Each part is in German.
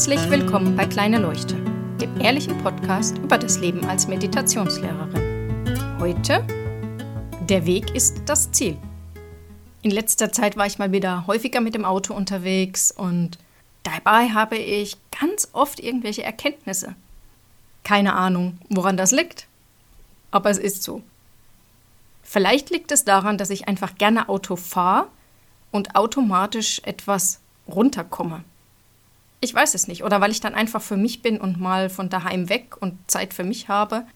Herzlich willkommen bei Kleine Leuchte, dem ehrlichen Podcast über das Leben als Meditationslehrerin. Heute, der Weg ist das Ziel. In letzter Zeit war ich mal wieder häufiger mit dem Auto unterwegs und dabei habe ich ganz oft irgendwelche Erkenntnisse. Keine Ahnung, woran das liegt, aber es ist so. Vielleicht liegt es daran, dass ich einfach gerne Auto fahre und automatisch etwas runterkomme. Ich weiß es nicht. Oder weil ich dann einfach für mich bin und mal von daheim weg und Zeit für mich habe.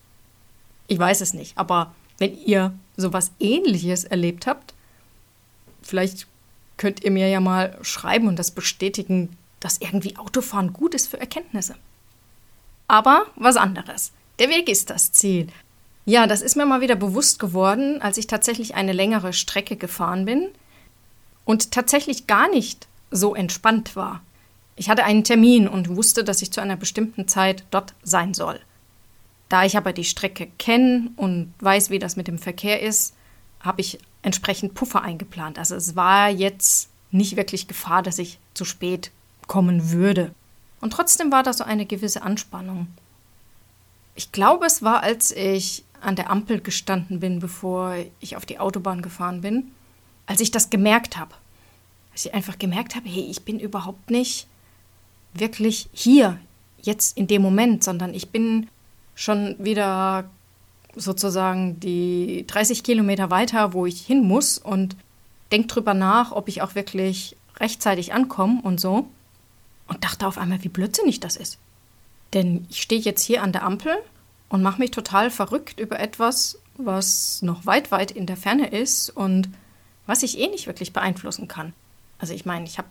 Ich weiß es nicht. Aber wenn ihr sowas ähnliches erlebt habt, vielleicht könnt ihr mir ja mal schreiben und das bestätigen, dass irgendwie Autofahren gut ist für Erkenntnisse. Aber was anderes. Der Weg ist das Ziel. Ja, das ist mir mal wieder bewusst geworden, als ich tatsächlich eine längere Strecke gefahren bin und tatsächlich gar nicht so entspannt war. Ich hatte einen Termin und wusste, dass ich zu einer bestimmten Zeit dort sein soll. Da ich aber die Strecke kenne und weiß, wie das mit dem Verkehr ist, habe ich entsprechend Puffer eingeplant. Also es war jetzt nicht wirklich Gefahr, dass ich zu spät kommen würde. Und trotzdem war da so eine gewisse Anspannung. Ich glaube, es war, als ich an der Ampel gestanden bin, bevor ich auf die Autobahn gefahren bin, als ich das gemerkt habe. Als ich einfach gemerkt habe, hey, ich bin überhaupt nicht wirklich hier, jetzt in dem Moment, sondern ich bin schon wieder sozusagen die 30 Kilometer weiter, wo ich hin muss und denke drüber nach, ob ich auch wirklich rechtzeitig ankomme und so. Und dachte auf einmal, wie blödsinnig das ist. Denn ich stehe jetzt hier an der Ampel und mache mich total verrückt über etwas, was noch weit, weit in der Ferne ist und was ich eh nicht wirklich beeinflussen kann. Also ich meine, ich habe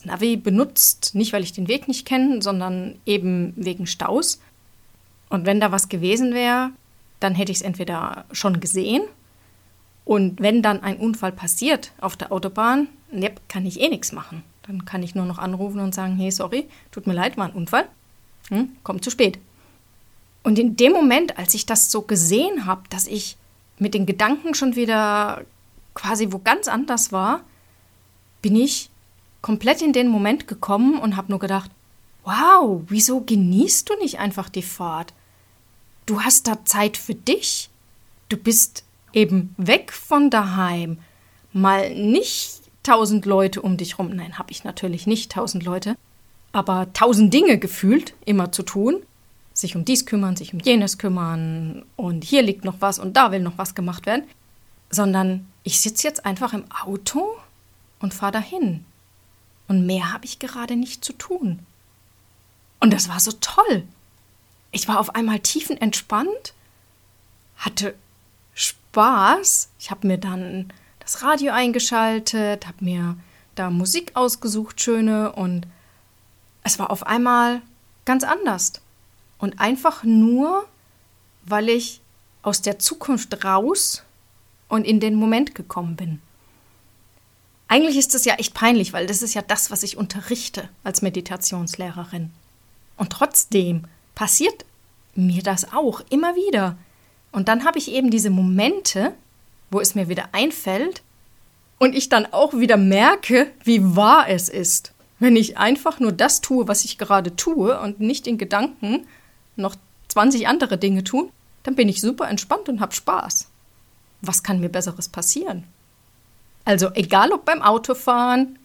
das Navi benutzt, nicht weil ich den Weg nicht kenne, sondern eben wegen Staus. Und wenn da was gewesen wäre, dann hätte ich es entweder schon gesehen und wenn dann ein Unfall passiert auf der Autobahn, ne, kann ich eh nichts machen. Dann kann ich nur noch anrufen und sagen, hey, sorry, tut mir leid, war ein Unfall. Hm, kommt zu spät. Und in dem Moment, als ich das so gesehen habe, dass ich mit den Gedanken schon wieder quasi wo ganz anders war, bin ich komplett in den Moment gekommen und habe nur gedacht, wow, wieso genießt du nicht einfach die Fahrt? Du hast da Zeit für dich. Du bist eben weg von daheim. Mal nicht tausend Leute um dich rum. Nein, habe ich natürlich nicht tausend Leute. Aber tausend Dinge gefühlt immer zu tun. Sich um dies kümmern, sich um jenes kümmern. Und hier liegt noch was und da will noch was gemacht werden. Sondern ich sitze jetzt einfach im Auto und fahre dahin. Und mehr habe ich gerade nicht zu tun. Und das war so toll. Ich war auf einmal tiefenentspannt, hatte Spaß. Ich habe mir dann das Radio eingeschaltet, habe mir da Musik ausgesucht, schöne, und es war auf einmal ganz anders. Und einfach nur, weil ich aus der Zukunft raus und in den Moment gekommen bin. Eigentlich ist das ja echt peinlich, weil das ist ja das, was ich unterrichte als Meditationslehrerin. Und trotzdem passiert mir das auch immer wieder. Und dann habe ich eben diese Momente, wo es mir wieder einfällt und ich dann auch wieder merke, wie wahr es ist. Wenn ich einfach nur das tue, was ich gerade tue und nicht in Gedanken noch 20 andere Dinge tun, dann bin ich super entspannt und habe Spaß. Was kann mir besseres passieren? Also egal ob beim Autofahren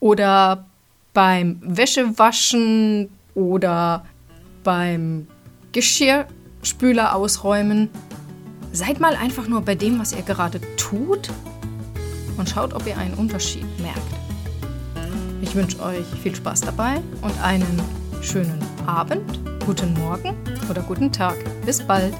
oder beim Wäschewaschen oder beim Geschirrspüler ausräumen, seid mal einfach nur bei dem, was ihr gerade tut und schaut, ob ihr einen Unterschied merkt. Ich wünsche euch viel Spaß dabei und einen schönen Abend, guten Morgen oder guten Tag. Bis bald.